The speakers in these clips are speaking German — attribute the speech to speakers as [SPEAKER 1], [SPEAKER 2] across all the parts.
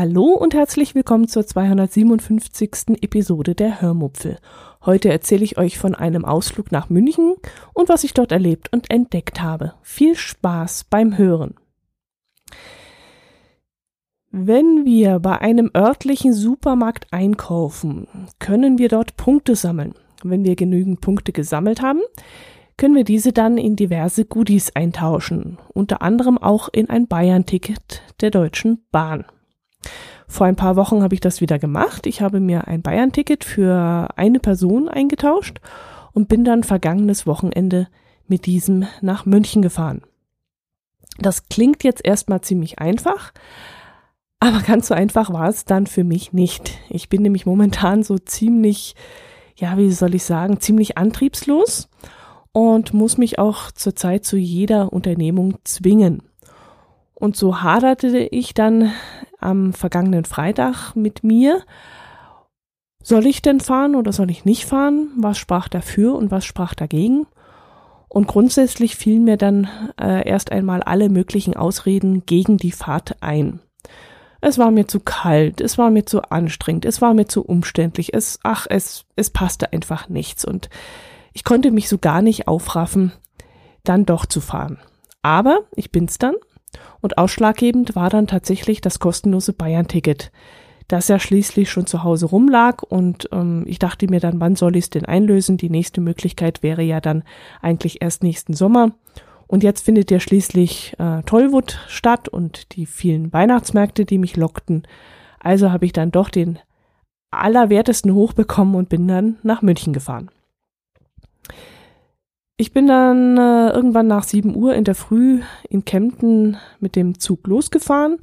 [SPEAKER 1] Hallo und herzlich willkommen zur 257. Episode der Hörmupfel. Heute erzähle ich euch von einem Ausflug nach München und was ich dort erlebt und entdeckt habe. Viel Spaß beim Hören. Wenn wir bei einem örtlichen Supermarkt einkaufen, können wir dort Punkte sammeln. Wenn wir genügend Punkte gesammelt haben, können wir diese dann in diverse Goodies eintauschen, unter anderem auch in ein Bayern-Ticket der Deutschen Bahn. Vor ein paar Wochen habe ich das wieder gemacht. Ich habe mir ein Bayern-Ticket für eine Person eingetauscht und bin dann vergangenes Wochenende mit diesem nach München gefahren. Das klingt jetzt erstmal ziemlich einfach, aber ganz so einfach war es dann für mich nicht. Ich bin nämlich momentan so ziemlich, ja, wie soll ich sagen, ziemlich antriebslos und muss mich auch zurzeit zu jeder Unternehmung zwingen. Und so haderte ich dann am vergangenen Freitag mit mir. Soll ich denn fahren oder soll ich nicht fahren? Was sprach dafür und was sprach dagegen? Und grundsätzlich fielen mir dann äh, erst einmal alle möglichen Ausreden gegen die Fahrt ein. Es war mir zu kalt, es war mir zu anstrengend, es war mir zu umständlich, es, ach, es, es passte einfach nichts und ich konnte mich so gar nicht aufraffen, dann doch zu fahren. Aber ich bin's dann und ausschlaggebend war dann tatsächlich das kostenlose Bayern-Ticket, das ja schließlich schon zu Hause rumlag und ähm, ich dachte mir dann, wann soll ich es denn einlösen? Die nächste Möglichkeit wäre ja dann eigentlich erst nächsten Sommer. Und jetzt findet ja schließlich äh, Tollwood statt und die vielen Weihnachtsmärkte, die mich lockten. Also habe ich dann doch den allerwertesten hochbekommen und bin dann nach München gefahren. Ich bin dann äh, irgendwann nach 7 Uhr in der Früh in Kempten mit dem Zug losgefahren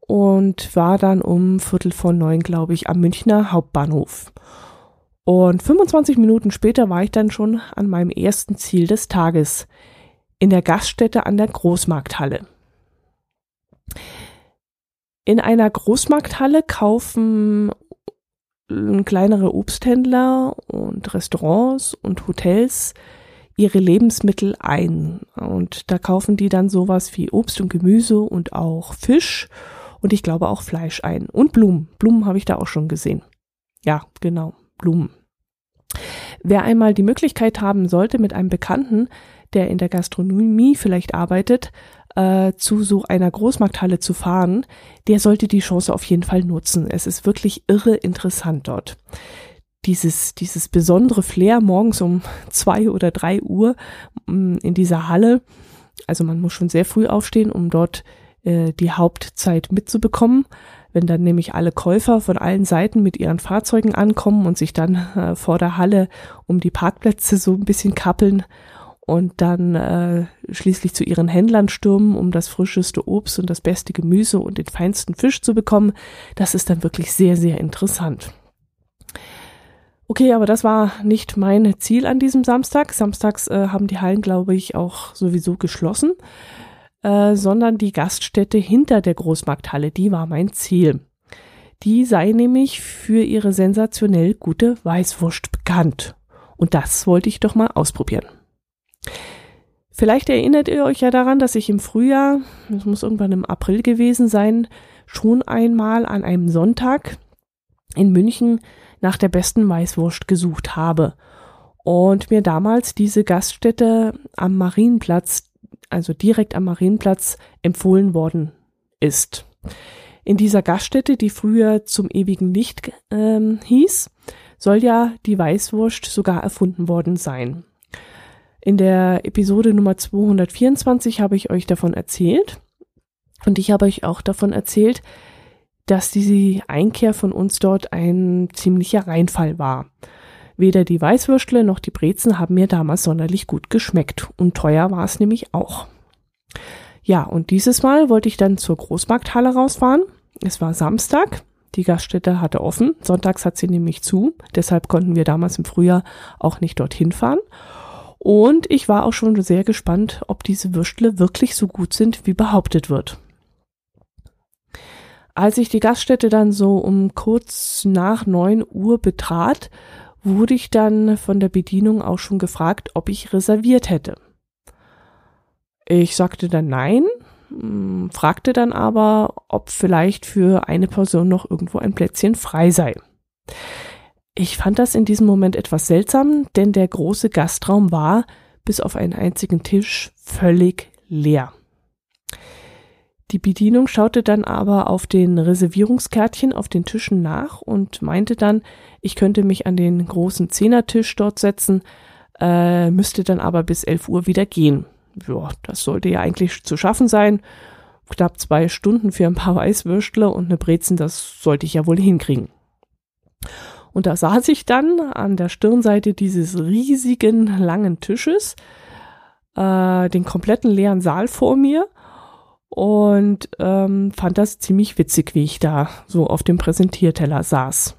[SPEAKER 1] und war dann um Viertel vor neun, glaube ich, am Münchner Hauptbahnhof. Und 25 Minuten später war ich dann schon an meinem ersten Ziel des Tages, in der Gaststätte an der Großmarkthalle. In einer Großmarkthalle kaufen kleinere Obsthändler und Restaurants und Hotels ihre Lebensmittel ein. Und da kaufen die dann sowas wie Obst und Gemüse und auch Fisch und ich glaube auch Fleisch ein. Und Blumen. Blumen habe ich da auch schon gesehen. Ja, genau, Blumen. Wer einmal die Möglichkeit haben sollte, mit einem Bekannten, der in der Gastronomie vielleicht arbeitet, äh, zu so einer Großmarkthalle zu fahren, der sollte die Chance auf jeden Fall nutzen. Es ist wirklich irre interessant dort dieses, dieses besondere Flair morgens um zwei oder drei Uhr mm, in dieser Halle. Also man muss schon sehr früh aufstehen, um dort äh, die Hauptzeit mitzubekommen. Wenn dann nämlich alle Käufer von allen Seiten mit ihren Fahrzeugen ankommen und sich dann äh, vor der Halle um die Parkplätze so ein bisschen kappeln und dann äh, schließlich zu ihren Händlern stürmen, um das frischeste Obst und das beste Gemüse und den feinsten Fisch zu bekommen, das ist dann wirklich sehr, sehr interessant. Okay, aber das war nicht mein Ziel an diesem Samstag. Samstags äh, haben die Hallen, glaube ich, auch sowieso geschlossen, äh, sondern die Gaststätte hinter der Großmarkthalle, die war mein Ziel. Die sei nämlich für ihre sensationell gute Weißwurst bekannt. Und das wollte ich doch mal ausprobieren. Vielleicht erinnert ihr euch ja daran, dass ich im Frühjahr, das muss irgendwann im April gewesen sein, schon einmal an einem Sonntag in München nach der besten Weißwurst gesucht habe und mir damals diese Gaststätte am Marienplatz, also direkt am Marienplatz, empfohlen worden ist. In dieser Gaststätte, die früher zum ewigen Licht ähm, hieß, soll ja die Weißwurst sogar erfunden worden sein. In der Episode Nummer 224 habe ich euch davon erzählt und ich habe euch auch davon erzählt, dass die Einkehr von uns dort ein ziemlicher Reinfall war. Weder die Weißwürstle noch die Brezen haben mir damals sonderlich gut geschmeckt und teuer war es nämlich auch. Ja, und dieses Mal wollte ich dann zur Großmarkthalle rausfahren. Es war Samstag, die Gaststätte hatte offen, sonntags hat sie nämlich zu, deshalb konnten wir damals im Frühjahr auch nicht dorthin fahren. Und ich war auch schon sehr gespannt, ob diese Würstle wirklich so gut sind, wie behauptet wird. Als ich die Gaststätte dann so um kurz nach neun Uhr betrat, wurde ich dann von der Bedienung auch schon gefragt, ob ich reserviert hätte. Ich sagte dann nein, hm, fragte dann aber, ob vielleicht für eine Person noch irgendwo ein Plätzchen frei sei. Ich fand das in diesem Moment etwas seltsam, denn der große Gastraum war, bis auf einen einzigen Tisch, völlig leer. Die Bedienung schaute dann aber auf den Reservierungskärtchen auf den Tischen nach und meinte dann, ich könnte mich an den großen Zehnertisch dort setzen, äh, müsste dann aber bis 11 Uhr wieder gehen. Ja, das sollte ja eigentlich zu schaffen sein. Knapp zwei Stunden für ein paar Weißwürstle und eine Brezen, das sollte ich ja wohl hinkriegen. Und da saß ich dann an der Stirnseite dieses riesigen langen Tisches, äh, den kompletten leeren Saal vor mir und ähm, fand das ziemlich witzig, wie ich da so auf dem Präsentierteller saß.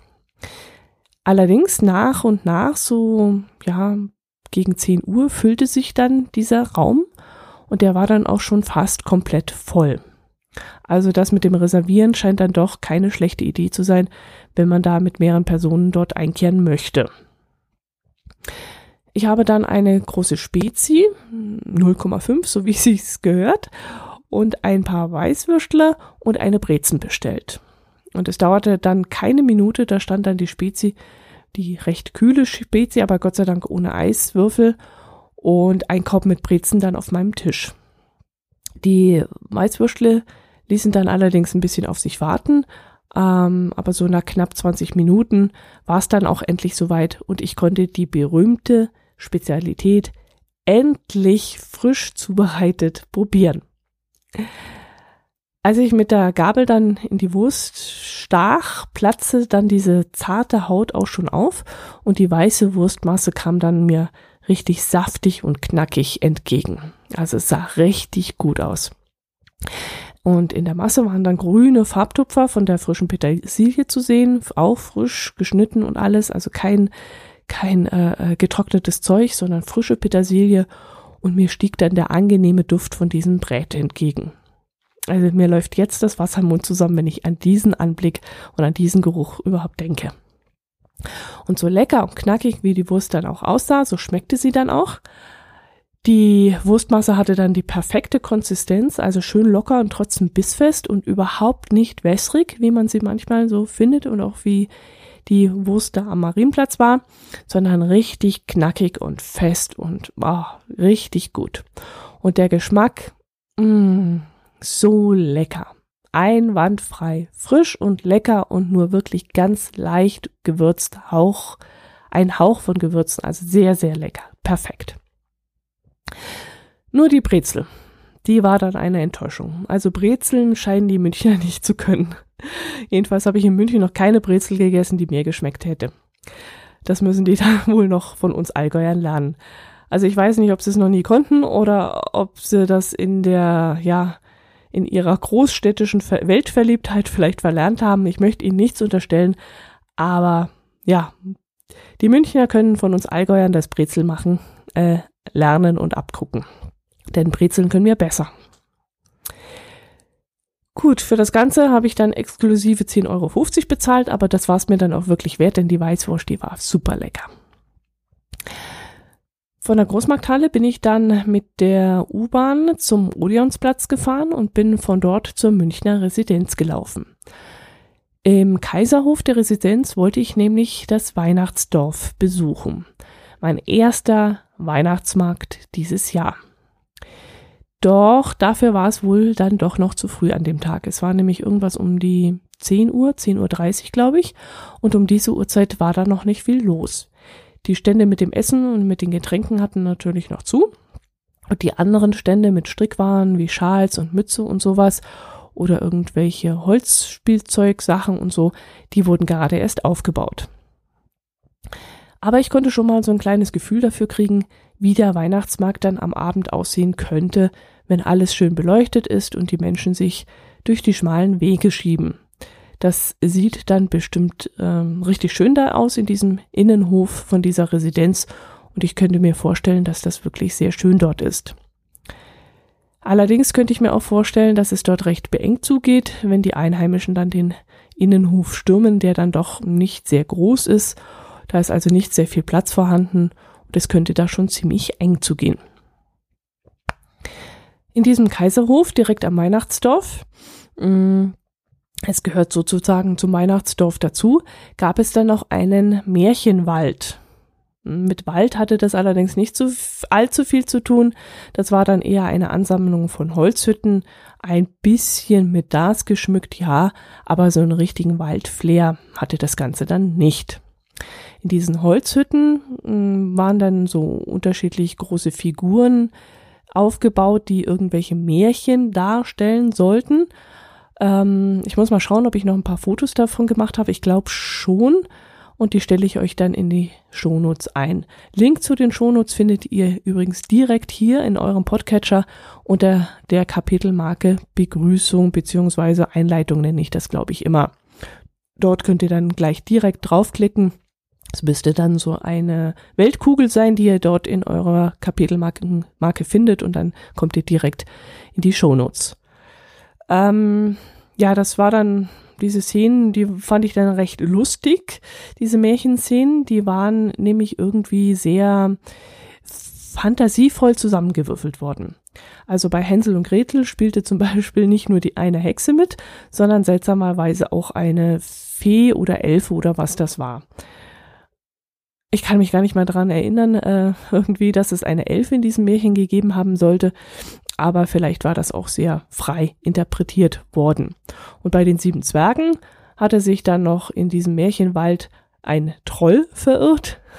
[SPEAKER 1] Allerdings nach und nach, so ja, gegen 10 Uhr füllte sich dann dieser Raum und der war dann auch schon fast komplett voll. Also das mit dem Reservieren scheint dann doch keine schlechte Idee zu sein, wenn man da mit mehreren Personen dort einkehren möchte. Ich habe dann eine große Spezi, 0,5, so wie es gehört, und ein paar Weißwürstler und eine Brezen bestellt. Und es dauerte dann keine Minute, da stand dann die Spezi, die recht kühle Spezi, aber Gott sei Dank ohne Eiswürfel und ein Korb mit Brezen dann auf meinem Tisch. Die Weißwürstle ließen dann allerdings ein bisschen auf sich warten, ähm, aber so nach knapp 20 Minuten war es dann auch endlich soweit und ich konnte die berühmte Spezialität endlich frisch zubereitet probieren. Als ich mit der Gabel dann in die Wurst stach, platzte dann diese zarte Haut auch schon auf und die weiße Wurstmasse kam dann mir richtig saftig und knackig entgegen. Also es sah richtig gut aus. Und in der Masse waren dann grüne Farbtupfer von der frischen Petersilie zu sehen, auch frisch geschnitten und alles, also kein, kein äh, äh getrocknetes Zeug, sondern frische Petersilie und mir stieg dann der angenehme Duft von diesem Brät entgegen. Also mir läuft jetzt das Wasser im Mund zusammen, wenn ich an diesen Anblick und an diesen Geruch überhaupt denke. Und so lecker und knackig, wie die Wurst dann auch aussah, so schmeckte sie dann auch. Die Wurstmasse hatte dann die perfekte Konsistenz, also schön locker und trotzdem bissfest und überhaupt nicht wässrig, wie man sie manchmal so findet und auch wie die Wurst da am Marienplatz war, sondern richtig knackig und fest und oh, richtig gut. Und der Geschmack, mh, mm, so lecker. Einwandfrei, frisch und lecker und nur wirklich ganz leicht gewürzt, Hauch, ein Hauch von Gewürzen, also sehr, sehr lecker. Perfekt. Nur die Brezel, die war dann eine Enttäuschung. Also Brezeln scheinen die Münchner nicht zu können. Jedenfalls habe ich in München noch keine Brezel gegessen, die mir geschmeckt hätte. Das müssen die da wohl noch von uns Allgäuern lernen. Also ich weiß nicht, ob sie es noch nie konnten oder ob sie das in der, ja, in ihrer großstädtischen Weltverliebtheit vielleicht verlernt haben. Ich möchte ihnen nichts unterstellen, aber ja, die Münchner können von uns Allgäuern das Brezel machen, äh, lernen und abgucken. Denn Brezeln können wir besser. Gut, für das Ganze habe ich dann exklusive 10,50 Euro bezahlt, aber das war es mir dann auch wirklich wert, denn die Weißwurst, die war super lecker. Von der Großmarkthalle bin ich dann mit der U-Bahn zum Odeonsplatz gefahren und bin von dort zur Münchner Residenz gelaufen. Im Kaiserhof der Residenz wollte ich nämlich das Weihnachtsdorf besuchen. Mein erster Weihnachtsmarkt dieses Jahr. Doch dafür war es wohl dann doch noch zu früh an dem Tag. Es war nämlich irgendwas um die 10 Uhr, 10.30 Uhr, glaube ich. Und um diese Uhrzeit war da noch nicht viel los. Die Stände mit dem Essen und mit den Getränken hatten natürlich noch zu. Und die anderen Stände mit Strickwaren wie Schals und Mütze und sowas oder irgendwelche Holzspielzeugsachen und so, die wurden gerade erst aufgebaut. Aber ich konnte schon mal so ein kleines Gefühl dafür kriegen, wie der Weihnachtsmarkt dann am Abend aussehen könnte, wenn alles schön beleuchtet ist und die Menschen sich durch die schmalen Wege schieben. Das sieht dann bestimmt ähm, richtig schön da aus in diesem Innenhof von dieser Residenz Und ich könnte mir vorstellen, dass das wirklich sehr schön dort ist. Allerdings könnte ich mir auch vorstellen, dass es dort recht beengt zugeht, wenn die Einheimischen dann den Innenhof stürmen, der dann doch nicht sehr groß ist. Da ist also nicht sehr viel Platz vorhanden es könnte da schon ziemlich eng zugehen. In diesem Kaiserhof direkt am Weihnachtsdorf, mm, es gehört sozusagen zum Weihnachtsdorf dazu, gab es dann noch einen Märchenwald. Mit Wald hatte das allerdings nicht so allzu viel zu tun. Das war dann eher eine Ansammlung von Holzhütten, ein bisschen mit Das geschmückt, ja, aber so einen richtigen Waldflair hatte das Ganze dann nicht. In diesen Holzhütten hm, waren dann so unterschiedlich große Figuren aufgebaut, die irgendwelche Märchen darstellen sollten. Ähm, ich muss mal schauen, ob ich noch ein paar Fotos davon gemacht habe. Ich glaube schon und die stelle ich euch dann in die Shownotes ein. Link zu den Shownotes findet ihr übrigens direkt hier in eurem Podcatcher unter der Kapitelmarke Begrüßung beziehungsweise Einleitung nenne ich das, glaube ich, immer. Dort könnt ihr dann gleich direkt draufklicken. Es müsste dann so eine Weltkugel sein, die ihr dort in eurer Kapitelmarke Marke findet und dann kommt ihr direkt in die Shownotes. Ähm, ja, das war dann diese Szenen, die fand ich dann recht lustig, diese Märchenszenen, die waren nämlich irgendwie sehr fantasievoll zusammengewürfelt worden. Also bei Hänsel und Gretel spielte zum Beispiel nicht nur die eine Hexe mit, sondern seltsamerweise auch eine Fee oder Elfe oder was das war. Ich kann mich gar nicht mal dran erinnern, äh, irgendwie, dass es eine Elfe in diesem Märchen gegeben haben sollte aber vielleicht war das auch sehr frei interpretiert worden. Und bei den sieben Zwergen hatte sich dann noch in diesem Märchenwald ein Troll verirrt.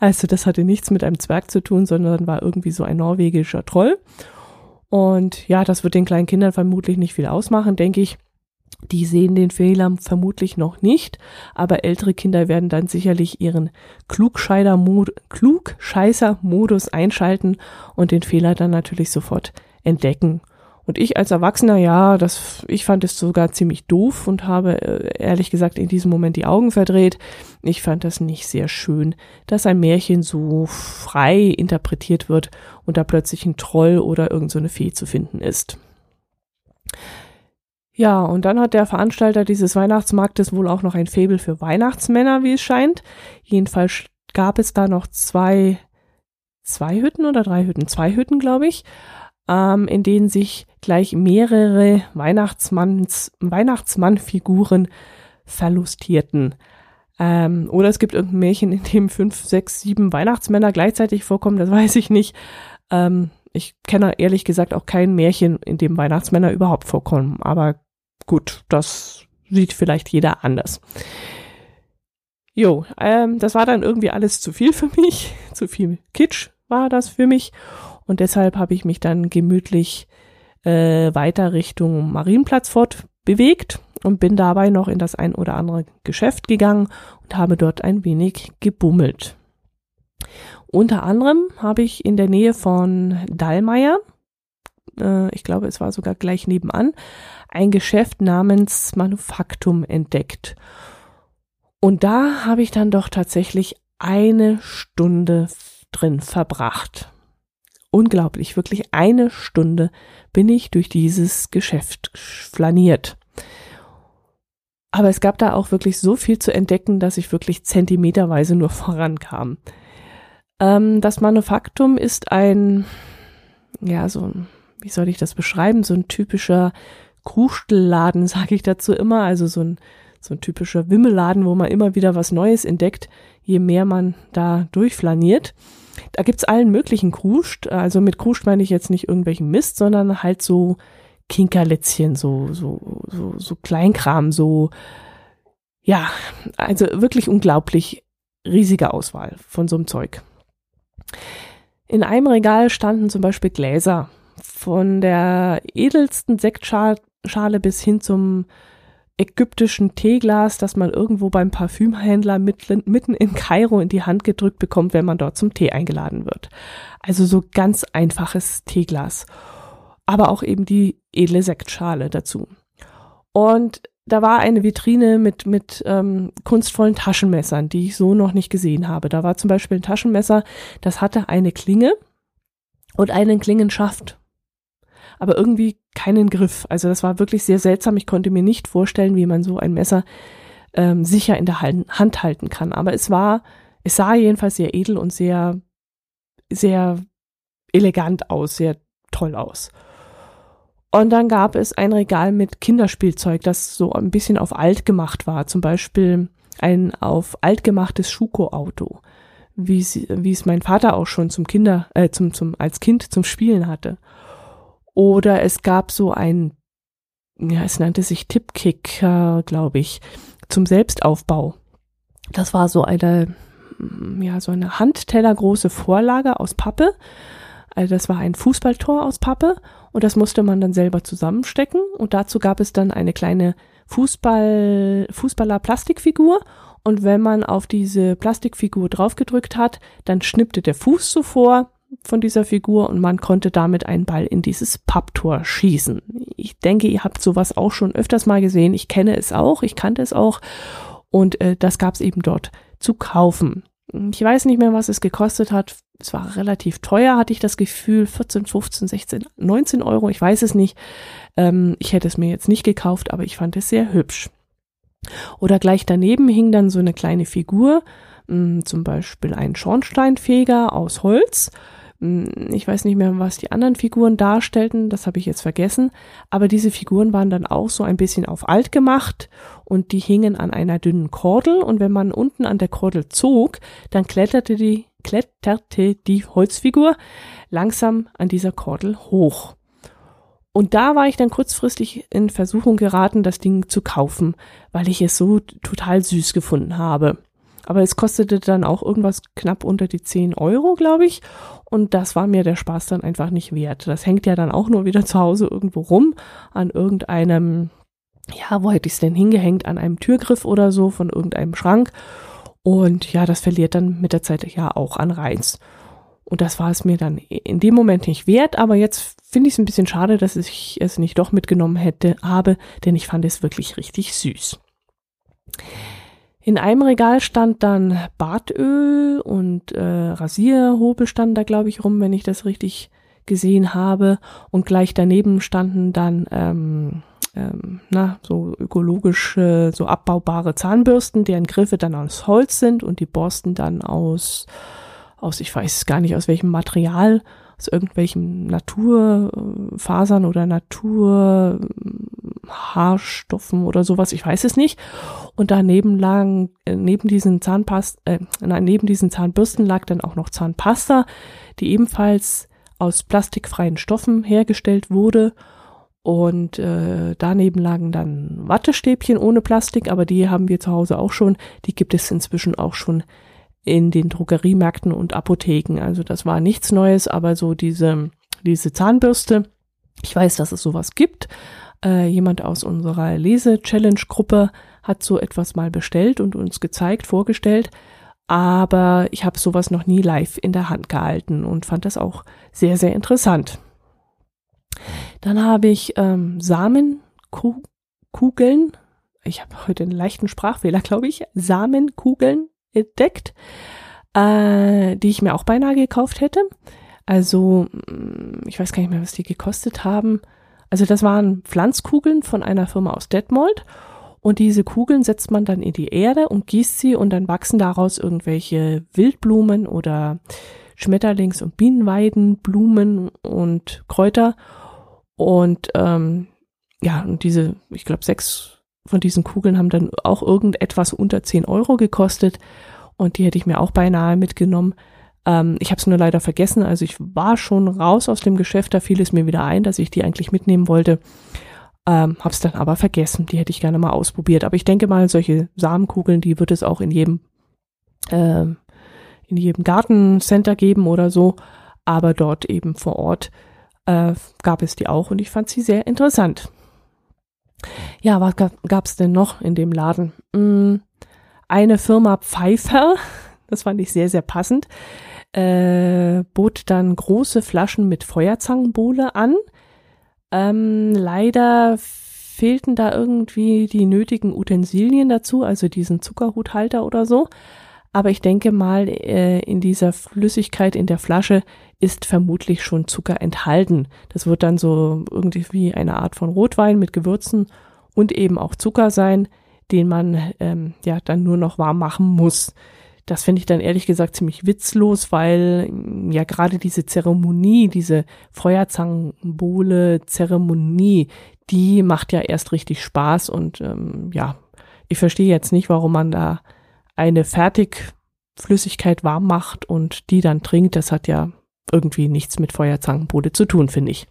[SPEAKER 1] Also das hatte nichts mit einem Zwerg zu tun, sondern war irgendwie so ein norwegischer Troll. Und ja, das wird den kleinen Kindern vermutlich nicht viel ausmachen, denke ich. Die sehen den Fehler vermutlich noch nicht, aber ältere Kinder werden dann sicherlich ihren Klugscheißer-Modus einschalten und den Fehler dann natürlich sofort entdecken. Und ich als Erwachsener, ja, das, ich fand es sogar ziemlich doof und habe äh, ehrlich gesagt in diesem Moment die Augen verdreht. Ich fand das nicht sehr schön, dass ein Märchen so frei interpretiert wird und da plötzlich ein Troll oder irgend so Fee zu finden ist. Ja, und dann hat der Veranstalter dieses Weihnachtsmarktes wohl auch noch ein Faible für Weihnachtsmänner, wie es scheint. Jedenfalls gab es da noch zwei, zwei Hütten oder drei Hütten, zwei Hütten, glaube ich, ähm, in denen sich gleich mehrere Weihnachtsmanns, Weihnachtsmannfiguren verlustierten. Ähm, oder es gibt irgendein Märchen, in dem fünf, sechs, sieben Weihnachtsmänner gleichzeitig vorkommen, das weiß ich nicht. Ähm, ich kenne ehrlich gesagt auch kein Märchen, in dem Weihnachtsmänner überhaupt vorkommen. Aber gut, das sieht vielleicht jeder anders. Jo, ähm, das war dann irgendwie alles zu viel für mich. Zu viel Kitsch war das für mich. Und deshalb habe ich mich dann gemütlich äh, weiter Richtung Marienplatz fortbewegt und bin dabei noch in das ein oder andere Geschäft gegangen und habe dort ein wenig gebummelt. Unter anderem habe ich in der Nähe von Dallmayr, äh, ich glaube, es war sogar gleich nebenan, ein Geschäft namens Manufaktum entdeckt. Und da habe ich dann doch tatsächlich eine Stunde drin verbracht. Unglaublich, wirklich eine Stunde bin ich durch dieses Geschäft flaniert. Aber es gab da auch wirklich so viel zu entdecken, dass ich wirklich zentimeterweise nur vorankam. Ähm, das Manufaktum ist ein, ja, so, wie soll ich das beschreiben, so ein typischer Krustelladen, sage ich dazu immer, also so ein, so ein typischer Wimmelladen, wo man immer wieder was Neues entdeckt, je mehr man da durchflaniert. Da gibt's allen möglichen Kruscht, also mit Kruscht meine ich jetzt nicht irgendwelchen Mist, sondern halt so Kinkerlätzchen, so, so, so, so Kleinkram, so, ja, also wirklich unglaublich riesige Auswahl von so einem Zeug. In einem Regal standen zum Beispiel Gläser von der edelsten Sektschale Schale bis hin zum ägyptischen Teeglas, das man irgendwo beim Parfümhändler mitten in Kairo in die Hand gedrückt bekommt, wenn man dort zum Tee eingeladen wird. Also so ganz einfaches Teeglas. Aber auch eben die edle Sektschale dazu. Und da war eine Vitrine mit, mit ähm, kunstvollen Taschenmessern, die ich so noch nicht gesehen habe. Da war zum Beispiel ein Taschenmesser, das hatte eine Klinge und einen Klingenschaft, aber irgendwie keinen Griff. Also das war wirklich sehr seltsam. Ich konnte mir nicht vorstellen, wie man so ein Messer ähm, sicher in der Hand halten kann. Aber es war, es sah jedenfalls sehr edel und sehr, sehr elegant aus, sehr toll aus. Und dann gab es ein Regal mit Kinderspielzeug, das so ein bisschen auf alt gemacht war. Zum Beispiel ein auf alt gemachtes Schuko-Auto, wie, es mein Vater auch schon zum Kinder, äh, zum, zum, als Kind zum Spielen hatte. Oder es gab so ein, ja, es nannte sich Tipkick, äh, glaube ich, zum Selbstaufbau. Das war so eine, ja, so eine handtellergroße Vorlage aus Pappe. Also das war ein Fußballtor aus Pappe und das musste man dann selber zusammenstecken und dazu gab es dann eine kleine Fußball, Fußballer-Plastikfigur und wenn man auf diese Plastikfigur draufgedrückt hat, dann schnippte der Fuß so vor von dieser Figur und man konnte damit einen Ball in dieses Papptor schießen. Ich denke, ihr habt sowas auch schon öfters mal gesehen. Ich kenne es auch, ich kannte es auch und äh, das gab es eben dort zu kaufen. Ich weiß nicht mehr, was es gekostet hat. Es war relativ teuer, hatte ich das Gefühl. 14, 15, 16, 19 Euro, ich weiß es nicht. Ähm, ich hätte es mir jetzt nicht gekauft, aber ich fand es sehr hübsch. Oder gleich daneben hing dann so eine kleine Figur, mh, hm, zum Beispiel ein Schornsteinfeger aus Holz ich weiß nicht mehr, was die anderen Figuren darstellten, das habe ich jetzt vergessen, aber diese Figuren waren dann auch so ein bisschen auf alt gemacht und die hingen an einer dünnen Kordel und wenn man unten an der Kordel zog, dann kletterte die, kletterte die Holzfigur langsam an dieser Kordel hoch. Und da war ich dann kurzfristig in Versuchung geraten, das Ding zu kaufen, weil ich es so total süß gefunden habe. Aber es kostete dann auch irgendwas knapp unter die 10 Euro, glaube ich. Und das war mir der Spaß dann einfach nicht wert. Das hängt ja dann auch nur wieder zu Hause irgendwo rum an irgendeinem, ja, wo hätte ich es denn hingehängt? An einem Türgriff oder so von irgendeinem Schrank. Und ja, das verliert dann mit der Zeit ja auch an Reiz. Und das war es mir dann in dem Moment nicht wert, aber jetzt finde ich es ein bisschen schade, dass ich es nicht doch mitgenommen hätte, habe, denn ich fand es wirklich richtig süß. In einem Regal stand dann Bartöl und äh, Rasierhobel standen da, glaube ich, rum, wenn ich das richtig gesehen habe. Und gleich daneben standen dann ähm, ähm, na, so ökologische, so abbaubare Zahnbürsten, deren Griffe dann aus Holz sind und die Borsten dann aus, aus, ich weiß gar nicht aus welchem Material, aus irgendwelchen Naturfasern oder Naturhaarstoffen oder sowas, ich weiß es nicht. Und daneben lagen, äh, neben diesen Zahnpast, äh, nein, neben diesen Zahnbürsten lag dann auch noch Zahnpasta, die ebenfalls aus plastikfreien Stoffen hergestellt wurde. Und äh, daneben lagen dann Wattestäbchen ohne Plastik, aber die haben wir zu Hause auch schon. Die gibt es inzwischen auch schon in den Drogeriemärkten und Apotheken. Also das war nichts Neues, aber so diese, diese Zahnbürste, ich weiß, dass es sowas gibt. Äh, jemand aus unserer Lese-Challenge-Gruppe hat so etwas mal bestellt und uns gezeigt, vorgestellt. Aber ich habe sowas noch nie live in der Hand gehalten und fand das auch sehr, sehr interessant. Dann habe ich ähm, Samenkugeln. Ich habe heute einen leichten Sprachfehler, glaube ich. Samenkugeln entdeckt, äh, die ich mir auch beinahe gekauft hätte. Also, mm, ich weiß gar nicht mehr, was die gekostet haben. Also, das waren Pflanzkugeln von einer Firma aus Detmold. Und diese Kugeln setzt man dann in die Erde und gießt sie und dann wachsen daraus irgendwelche Wildblumen oder Schmetterlings- und Bienenweidenblumen und Kräuter. Und ähm, ja, und diese, ich glaube, sechs von diesen Kugeln haben dann auch irgendetwas unter 10 Euro gekostet und die hätte ich mir auch beinahe mitgenommen. Ähm, ich habe es nur leider vergessen, also ich war schon raus aus dem Geschäft, da fiel es mir wieder ein, dass ich die eigentlich mitnehmen wollte. Ähm, habe es dann aber vergessen, die hätte ich gerne mal ausprobiert. Aber ich denke mal, solche Samenkugeln, die wird es auch in jedem, äh, in jedem Gartencenter geben oder so. Aber dort eben vor Ort äh, gab es die auch und ich fand sie sehr interessant. Ja, was gab es denn noch in dem Laden? Hm, eine Firma Pfeiffer, das fand ich sehr, sehr passend, äh, bot dann große Flaschen mit Feuerzangenbowle an. Ähm, leider fehlten da irgendwie die nötigen Utensilien dazu, also diesen Zuckerhuthalter oder so. Aber ich denke mal, äh, in dieser Flüssigkeit in der Flasche ist vermutlich schon Zucker enthalten. Das wird dann so irgendwie wie eine Art von Rotwein mit Gewürzen und eben auch Zucker sein, den man ähm, ja dann nur noch warm machen muss. Das finde ich dann ehrlich gesagt ziemlich witzlos, weil mm, ja gerade diese Zeremonie, diese Feuerzangenbowle-Zeremonie, die macht ja erst richtig Spaß und ähm, ja, ich verstehe jetzt nicht, warum man da eine Fertigflüssigkeit warm macht und die dann trinkt. Das hat ja irgendwie nichts mit Feuerzangenbowle zu tun, finde ich.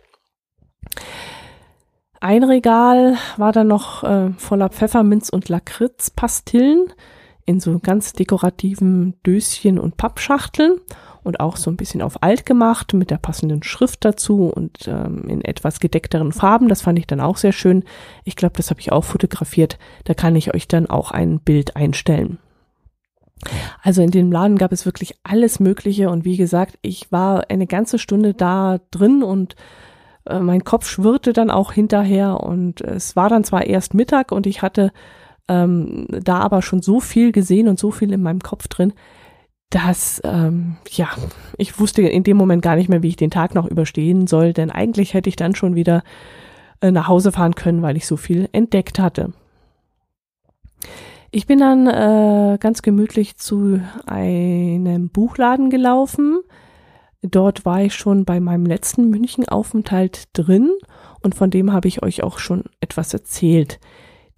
[SPEAKER 1] Ein Regal war dann noch äh, voller Pfefferminz und Lakritzpastillen in so ganz dekorativen Döschen und Pappschachteln und auch so ein bisschen auf alt gemacht mit der passenden Schrift dazu und ähm, in etwas gedeckteren Farben. Das fand ich dann auch sehr schön. Ich glaube, das habe ich auch fotografiert. Da kann ich euch dann auch ein Bild einstellen. Also in dem Laden gab es wirklich alles Mögliche und wie gesagt, ich war eine ganze Stunde da drin und äh, mein Kopf schwirrte dann auch hinterher und es war dann zwar erst Mittag und ich hatte ähm, da aber schon so viel gesehen und so viel in meinem Kopf drin, dass, ähm, ja, ich wusste in dem Moment gar nicht mehr, wie ich den Tag noch überstehen soll, denn eigentlich hätte ich dann schon wieder äh, nach Hause fahren können, weil ich so viel entdeckt hatte. Ich bin dann äh, ganz gemütlich zu einem Buchladen gelaufen. Dort war ich schon bei meinem letzten München-Aufenthalt drin und von dem habe ich euch auch schon etwas erzählt.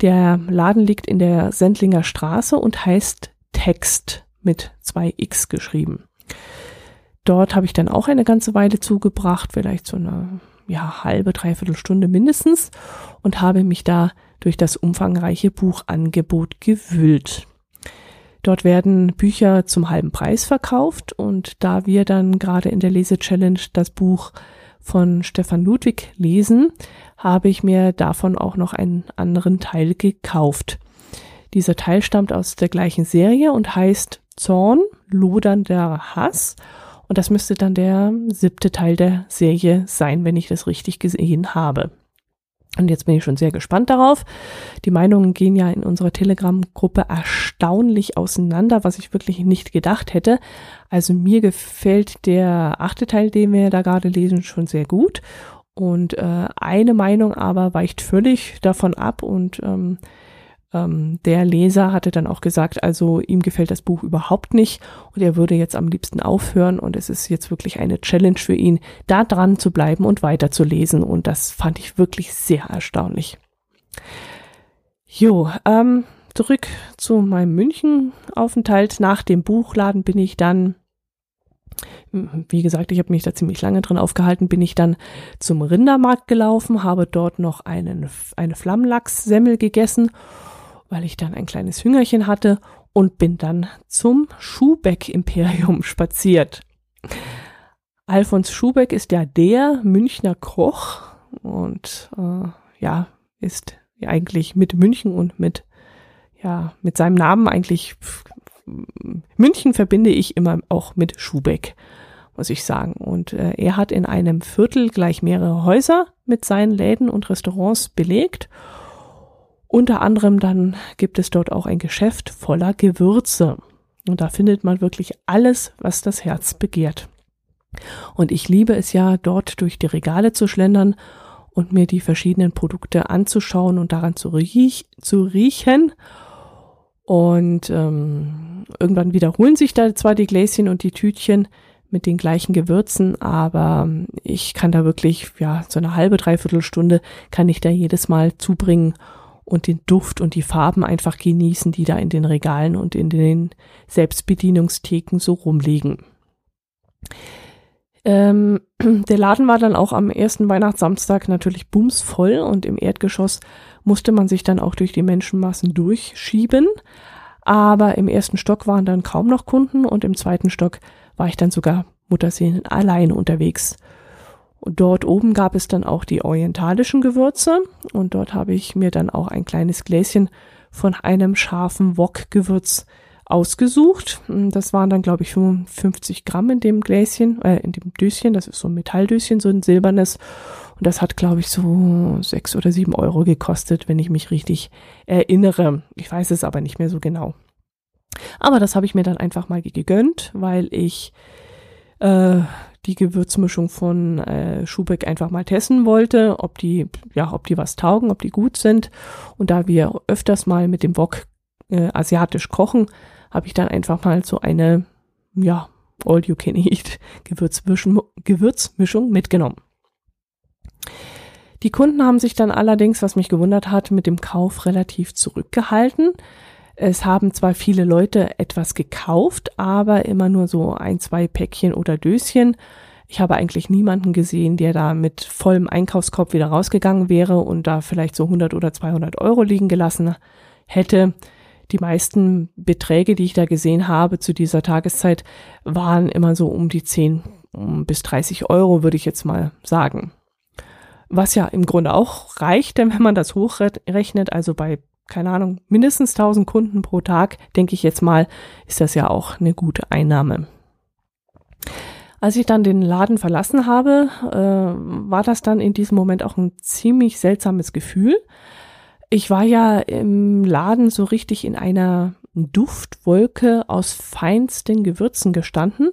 [SPEAKER 1] Der Laden liegt in der Sendlinger Straße und heißt Text mit zwei X geschrieben. Dort habe ich dann auch eine ganze Weile zugebracht, vielleicht so eine ja, halbe, dreiviertel Stunde mindestens und habe mich da durch das umfangreiche Buchangebot gewühlt. Dort werden Bücher zum halben Preis verkauft und da wir dann gerade in der Lese-Challenge das Buch von Stefan Ludwig lesen, habe ich mir davon auch noch einen anderen Teil gekauft. Dieser Teil stammt aus der gleichen Serie und heißt Zorn, lodernder Hass. Und das müsste dann der siebte Teil der Serie sein, wenn ich das richtig gesehen habe. Und jetzt bin ich schon sehr gespannt darauf. Die Meinungen gehen ja in unserer Telegram-Gruppe erstaunlich auseinander, was ich wirklich nicht gedacht hätte. Also mir gefällt der achte Teil, den wir da gerade lesen, schon sehr gut. Und äh, eine Meinung aber weicht völlig davon ab und ähm, ähm, der Leser hatte dann auch gesagt, also ihm gefällt das Buch überhaupt nicht und er würde jetzt am liebsten aufhören und es ist jetzt wirklich eine Challenge für ihn, da dran zu bleiben und weiterzulesen und das fand ich wirklich sehr erstaunlich. Jo, ähm, zurück zu meinem München-Aufenthalt. Nach dem Buchladen bin ich dann wie gesagt, ich habe mich da ziemlich lange drin aufgehalten, bin ich dann zum Rindermarkt gelaufen, habe dort noch einen, eine Flammlachssemmel gegessen weil ich dann ein kleines Hüngerchen hatte und bin dann zum Schubeck-Imperium spaziert. Alfons Schubeck ist ja der Münchner Koch und äh, ja, ist eigentlich mit München und mit, ja, mit seinem Namen eigentlich München verbinde ich immer auch mit Schubeck, muss ich sagen. Und äh, er hat in einem Viertel gleich mehrere Häuser mit seinen Läden und Restaurants belegt unter anderem dann gibt es dort auch ein Geschäft voller Gewürze. Und da findet man wirklich alles, was das Herz begehrt. Und ich liebe es ja, dort durch die Regale zu schlendern und mir die verschiedenen Produkte anzuschauen und daran zu, riech zu riechen. Und ähm, irgendwann wiederholen sich da zwar die Gläschen und die Tütchen mit den gleichen Gewürzen, aber ich kann da wirklich, ja, so eine halbe, dreiviertel Stunde kann ich da jedes Mal zubringen und den Duft und die Farben einfach genießen, die da in den Regalen und in den Selbstbedienungstheken so rumliegen. Ähm, der Laden war dann auch am ersten Weihnachtssamstag natürlich bumsvoll und im Erdgeschoss musste man sich dann auch durch die Menschenmassen durchschieben. Aber im ersten Stock waren dann kaum noch Kunden und im zweiten Stock war ich dann sogar Mutterseelen allein unterwegs. Und dort oben gab es dann auch die orientalischen Gewürze und dort habe ich mir dann auch ein kleines Gläschen von einem scharfen Wok-Gewürz ausgesucht. Das waren dann, glaube ich, 55 Gramm in dem Gläschen, äh, in dem Döschen. Das ist so ein Metalldöschen, so ein silbernes. Und das hat, glaube ich, so sechs oder sieben Euro gekostet, wenn ich mich richtig erinnere. Ich weiß es aber nicht mehr so genau. Aber das habe ich mir dann einfach mal gegönnt, weil ich äh, die Gewürzmischung von äh, Schubeck einfach mal testen wollte, ob die, ja, ob die was taugen, ob die gut sind. Und da wir öfters mal mit dem Wok äh, asiatisch kochen, habe ich dann einfach mal so eine, ja, all you can eat Gewürzmischung, Gewürzmischung mitgenommen. Die Kunden haben sich dann allerdings, was mich gewundert hat, mit dem Kauf relativ zurückgehalten. Es haben zwar viele Leute etwas gekauft, aber immer nur so ein, zwei Päckchen oder Döschen. Ich habe eigentlich niemanden gesehen, der da mit vollem Einkaufskorb wieder rausgegangen wäre und da vielleicht so 100 oder 200 Euro liegen gelassen hätte. Die meisten Beträge, die ich da gesehen habe zu dieser Tageszeit, waren immer so um die 10 bis 30 Euro, würde ich jetzt mal sagen. Was ja im Grunde auch reicht, denn wenn man das hochrechnet, also bei keine Ahnung, mindestens 1000 Kunden pro Tag, denke ich jetzt mal, ist das ja auch eine gute Einnahme. Als ich dann den Laden verlassen habe, äh, war das dann in diesem Moment auch ein ziemlich seltsames Gefühl. Ich war ja im Laden so richtig in einer Duftwolke aus feinsten Gewürzen gestanden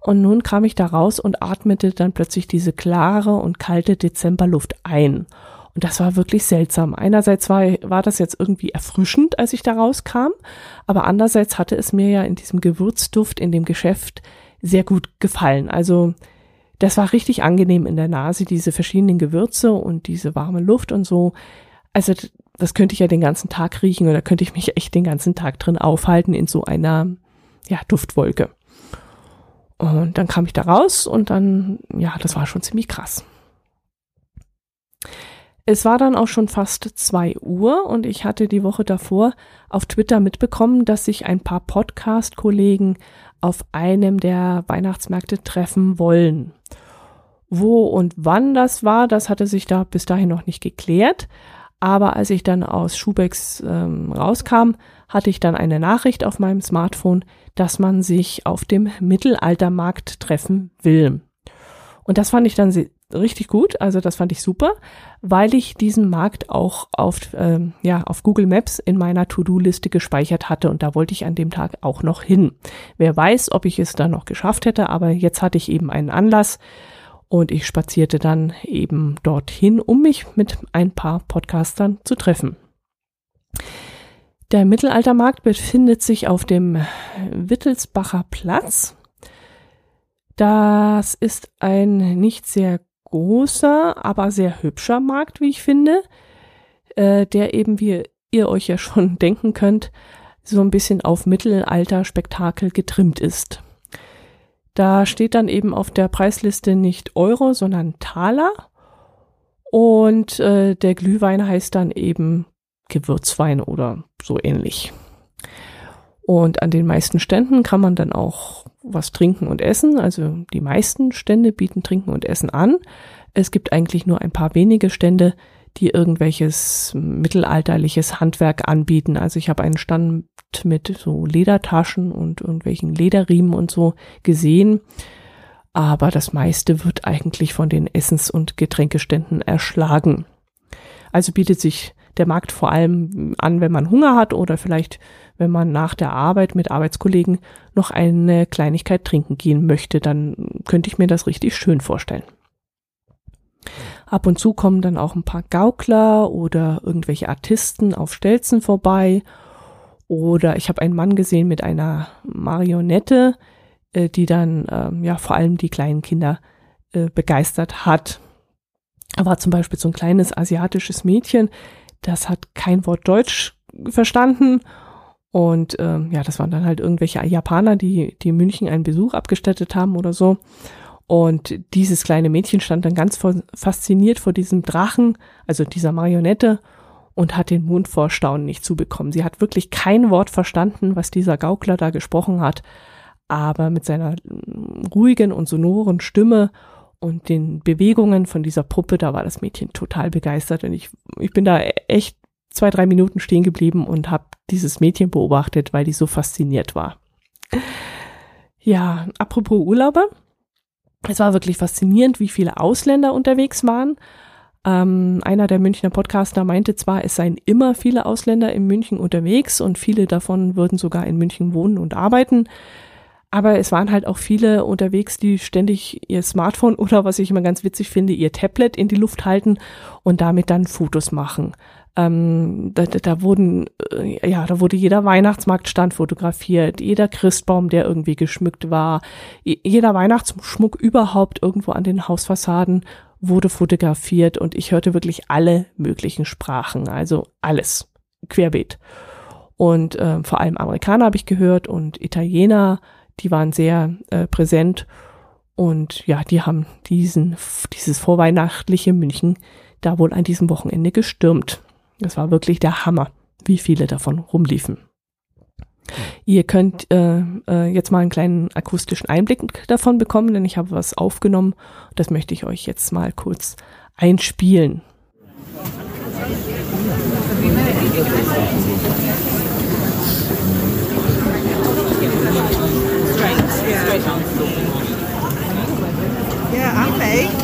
[SPEAKER 1] und nun kam ich da raus und atmete dann plötzlich diese klare und kalte Dezemberluft ein. Und das war wirklich seltsam. Einerseits war, war das jetzt irgendwie erfrischend, als ich da rauskam, aber andererseits hatte es mir ja in diesem Gewürzduft in dem Geschäft sehr gut gefallen. Also das war richtig angenehm in der Nase, diese verschiedenen Gewürze und diese warme Luft und so. Also das könnte ich ja den ganzen Tag riechen oder könnte ich mich echt den ganzen Tag drin aufhalten in so einer ja, Duftwolke. Und dann kam ich da raus und dann, ja, das war schon ziemlich krass. Es war dann auch schon fast zwei Uhr und ich hatte die Woche davor auf Twitter mitbekommen, dass sich ein paar Podcast-Kollegen auf einem der Weihnachtsmärkte treffen wollen. Wo und wann das war, das hatte sich da bis dahin noch nicht geklärt. Aber als ich dann aus Schubecks ähm, rauskam, hatte ich dann eine Nachricht auf meinem Smartphone, dass man sich auf dem Mittelaltermarkt treffen will. Und das fand ich dann richtig gut, also das fand ich super, weil ich diesen Markt auch auf, ähm, ja, auf Google Maps in meiner To-Do-Liste gespeichert hatte und da wollte ich an dem Tag auch noch hin. Wer weiß, ob ich es dann noch geschafft hätte, aber jetzt hatte ich eben einen Anlass und ich spazierte dann eben dorthin, um mich mit ein paar Podcastern zu treffen. Der Mittelaltermarkt befindet sich auf dem Wittelsbacher Platz. Das ist ein nicht sehr großer, aber sehr hübscher Markt, wie ich finde, äh, der eben, wie ihr euch ja schon denken könnt, so ein bisschen auf Mittelalter-Spektakel getrimmt ist. Da steht dann eben auf der Preisliste nicht Euro, sondern Taler. Und äh, der Glühwein heißt dann eben Gewürzwein oder so ähnlich. Und an den meisten Ständen kann man dann auch was trinken und essen. Also die meisten Stände bieten Trinken und Essen an. Es gibt eigentlich nur ein paar wenige Stände, die irgendwelches mittelalterliches Handwerk anbieten. Also ich habe einen Stand mit so Ledertaschen und irgendwelchen Lederriemen und so gesehen. Aber das meiste wird eigentlich von den Essens- und Getränkeständen erschlagen. Also bietet sich der Markt vor allem an, wenn man Hunger hat oder vielleicht wenn man nach der Arbeit mit Arbeitskollegen noch eine Kleinigkeit trinken gehen möchte, dann könnte ich mir das richtig schön vorstellen. Ab und zu kommen dann auch ein paar Gaukler oder irgendwelche Artisten auf Stelzen vorbei. Oder ich habe einen Mann gesehen mit einer Marionette, äh, die dann ähm, ja vor allem die kleinen Kinder äh, begeistert hat. Aber zum Beispiel so ein kleines asiatisches Mädchen, das hat kein Wort Deutsch verstanden und ähm, ja, das waren dann halt irgendwelche Japaner, die, die München einen Besuch abgestattet haben oder so. Und dieses kleine Mädchen stand dann ganz fasziniert vor diesem Drachen, also dieser Marionette, und hat den Mund vor Staunen nicht zubekommen. Sie hat wirklich kein Wort verstanden, was dieser Gaukler da gesprochen hat, aber mit seiner mm, ruhigen und sonoren Stimme und den Bewegungen von dieser Puppe, da war das Mädchen total begeistert und ich, ich bin da echt zwei, drei Minuten stehen geblieben und habe dieses Mädchen beobachtet, weil die so fasziniert war. Ja, apropos Urlauber. Es war wirklich faszinierend, wie viele Ausländer unterwegs waren. Ähm, einer der Münchner Podcaster meinte zwar, es seien immer viele Ausländer in München unterwegs und viele davon würden sogar in München wohnen und arbeiten. Aber es waren halt auch viele unterwegs, die ständig ihr Smartphone oder was ich immer ganz witzig finde, ihr Tablet in die Luft halten und damit dann Fotos machen. Ähm, da, da wurden, äh, ja, da wurde jeder Weihnachtsmarktstand fotografiert, jeder Christbaum, der irgendwie geschmückt war, jeder Weihnachtsschmuck überhaupt irgendwo an den Hausfassaden wurde fotografiert und ich hörte wirklich alle möglichen Sprachen, also alles querbeet. Und äh, vor allem Amerikaner habe ich gehört und Italiener, die waren sehr äh, präsent und ja, die haben diesen dieses vorweihnachtliche München da wohl an diesem Wochenende gestürmt. Das war wirklich der Hammer, wie viele davon rumliefen. Ihr könnt äh, äh, jetzt mal einen kleinen akustischen Einblick davon bekommen, denn ich habe was aufgenommen. Das möchte ich euch jetzt mal kurz einspielen.
[SPEAKER 2] Yeah, I'm fake.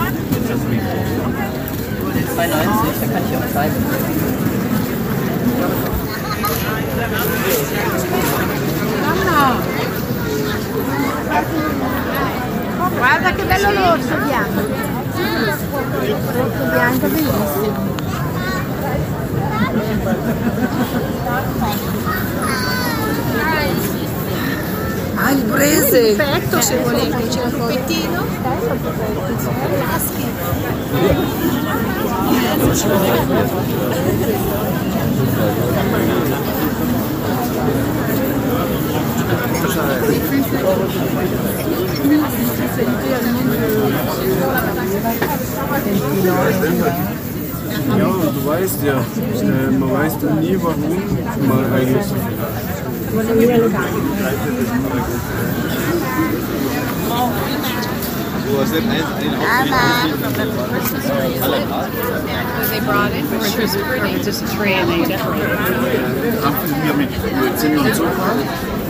[SPEAKER 3] 90, da kann ich auch zeigen.
[SPEAKER 2] Guarda che bello l'orso bianco. Bianco bellissimo.
[SPEAKER 3] Ah, il prese!
[SPEAKER 2] Perfetto se volete, c'è un pettino.
[SPEAKER 4] Ja, du weißt ja, äh, man weiß nie, warum man eigentlich so viel hat. Was it nice?
[SPEAKER 5] They brought it, for Christmas. It's just a tree and they decorated it.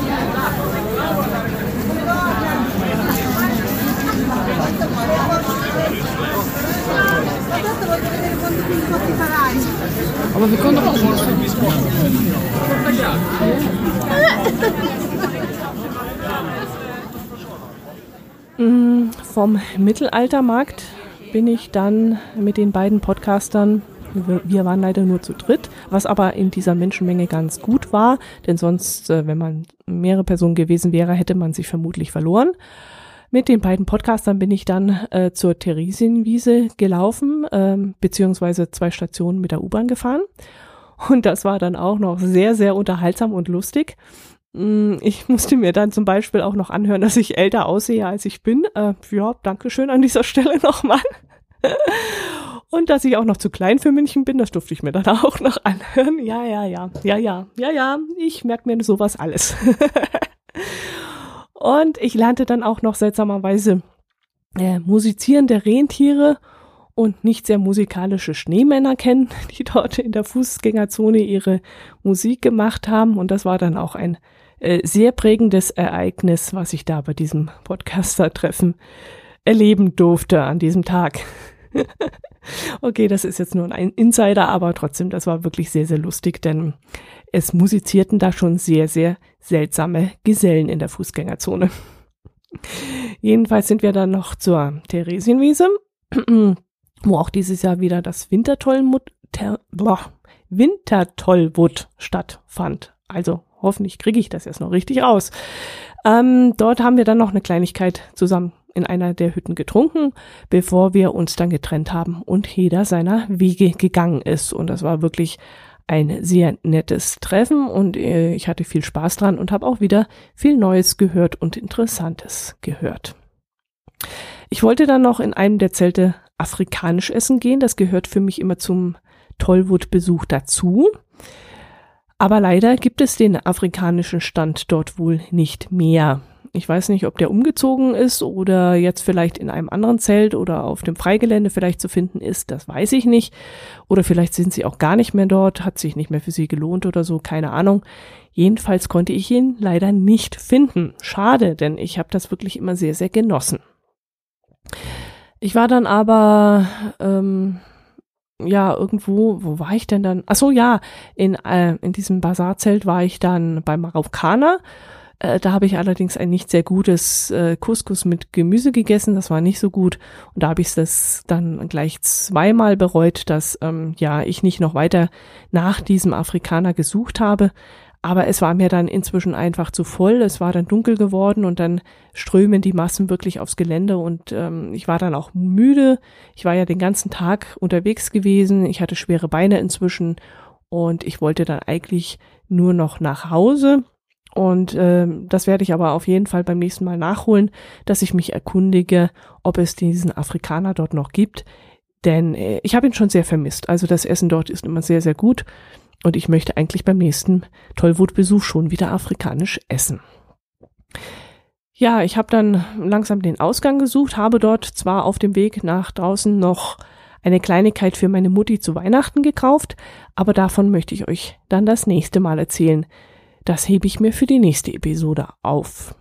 [SPEAKER 1] Vom Mittelaltermarkt bin ich dann mit den beiden Podcastern, wir, waren leider nur zu dritt, was aber in dieser Menschenmenge ganz gut war, denn sonst, äh, wenn man mehrere Personen gewesen wäre, hätte man sich vermutlich verloren. Mit den beiden Podcastern bin ich dann äh, zur Theresienwiese gelaufen, ähm, beziehungsweise zwei Stationen mit der U-Bahn gefahren. Und das war dann auch noch sehr, sehr unterhaltsam und lustig. Mm, Ich musste mir dann zum Beispiel auch noch anhören, dass ich älter aussehe, als ich bin. Äh, ja, Dankeschön an dieser Stelle nochmal. Und dass ich auch noch zu klein für München bin, das durfte ich mir dann auch noch anhören. Ja, ja, ja, ja, ja, ja, ja, ich merke mir sowas alles. Und ich lernte dann auch noch seltsamerweise äh, musizierende Rentiere und nicht sehr musikalische Schneemänner kennen, die dort in der Fußgängerzone ihre Musik gemacht haben. Und das war dann auch ein äh, sehr prägendes Ereignis, was ich da bei diesem Podcaster-Treffen erleben durfte an diesem Tag. okay, das ist jetzt nur ein Insider, aber trotzdem, das war wirklich sehr, sehr lustig, denn es musizierten da schon sehr, sehr seltsame Gesellen in der Fußgängerzone. Jedenfalls sind wir dann noch zur Theresienwiese, wo auch dieses Jahr wieder das Wintertollmut, ter, boah, Wintertollwut stattfand. Also hoffentlich kriege ich das jetzt noch richtig raus. Ähm, dort haben wir dann noch eine Kleinigkeit zusammen in einer der Hütten getrunken, bevor wir uns dann getrennt haben und jeder seiner Wege gegangen ist. Und das war wirklich ein sehr nettes Treffen und äh, ich hatte viel Spaß dran und habe auch wieder viel Neues gehört und Interessantes gehört. Ich wollte dann noch in einem der Zelte afrikanisch essen gehen. Das gehört für mich immer zum Tollwood-Besuch dazu. Aber leider gibt es den afrikanischen Stand dort wohl nicht mehr. Ich weiß nicht, ob der umgezogen ist oder jetzt vielleicht in einem anderen Zelt oder auf dem Freigelände vielleicht zu finden ist. Das weiß ich nicht. Oder vielleicht sind sie auch gar nicht mehr dort, hat sich nicht mehr für sie gelohnt oder so, keine Ahnung. Jedenfalls konnte ich ihn leider nicht finden. Schade, denn ich habe das wirklich immer sehr, sehr genossen. Ich war dann aber ähm, ja irgendwo, wo war ich denn dann? Ach so, ja, in äh, in diesem Bazarzelt war ich dann beim Marokkaner. Äh, da habe ich allerdings ein nicht sehr gutes äh, Couscous mit Gemüse gegessen. Das war nicht so gut und da habe ich das dann gleich zweimal bereut, dass ähm, ja ich nicht noch weiter nach diesem Afrikaner gesucht habe. Aber es war mir dann inzwischen einfach zu voll. Es war dann dunkel geworden und dann strömen die Massen wirklich aufs Gelände und ähm, ich war dann auch müde. Ich war ja den ganzen Tag unterwegs gewesen. Ich hatte schwere Beine inzwischen und ich wollte dann eigentlich nur noch nach Hause. Und äh, das werde ich aber auf jeden Fall beim nächsten Mal nachholen, dass ich mich erkundige, ob es diesen Afrikaner dort noch gibt. Denn äh, ich habe ihn schon sehr vermisst. Also das Essen dort ist immer sehr, sehr gut. Und ich möchte eigentlich beim nächsten Tollwutbesuch schon wieder afrikanisch essen. Ja, ich habe dann langsam den Ausgang gesucht, habe dort zwar auf dem Weg nach draußen noch eine Kleinigkeit für meine Mutti zu Weihnachten gekauft, aber davon möchte ich euch dann das nächste Mal erzählen. Das hebe ich mir für die nächste Episode auf.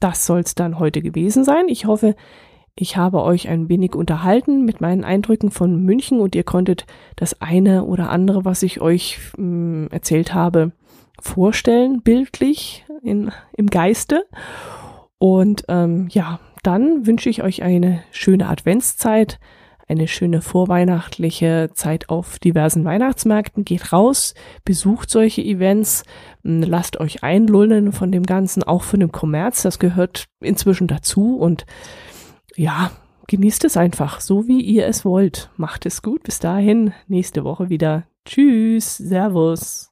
[SPEAKER 1] Das soll's dann heute gewesen sein. Ich hoffe, ich habe euch ein wenig unterhalten mit meinen Eindrücken von München und ihr konntet das eine oder andere, was ich euch mh, hm, erzählt habe, vorstellen, bildlich in, im Geiste. Und ähm, ja, dann wünsche ich euch eine schöne Adventszeit, eine schöne vorweihnachtliche Zeit auf diversen Weihnachtsmärkten. Geht raus, besucht solche Events, hm, lasst euch einlullen von dem Ganzen, auch von dem Kommerz. Das gehört inzwischen dazu und ja, genießt es einfach, so wie ihr es wollt. Macht es gut. Bis dahin, nächste Woche wieder. Tschüss, Servus.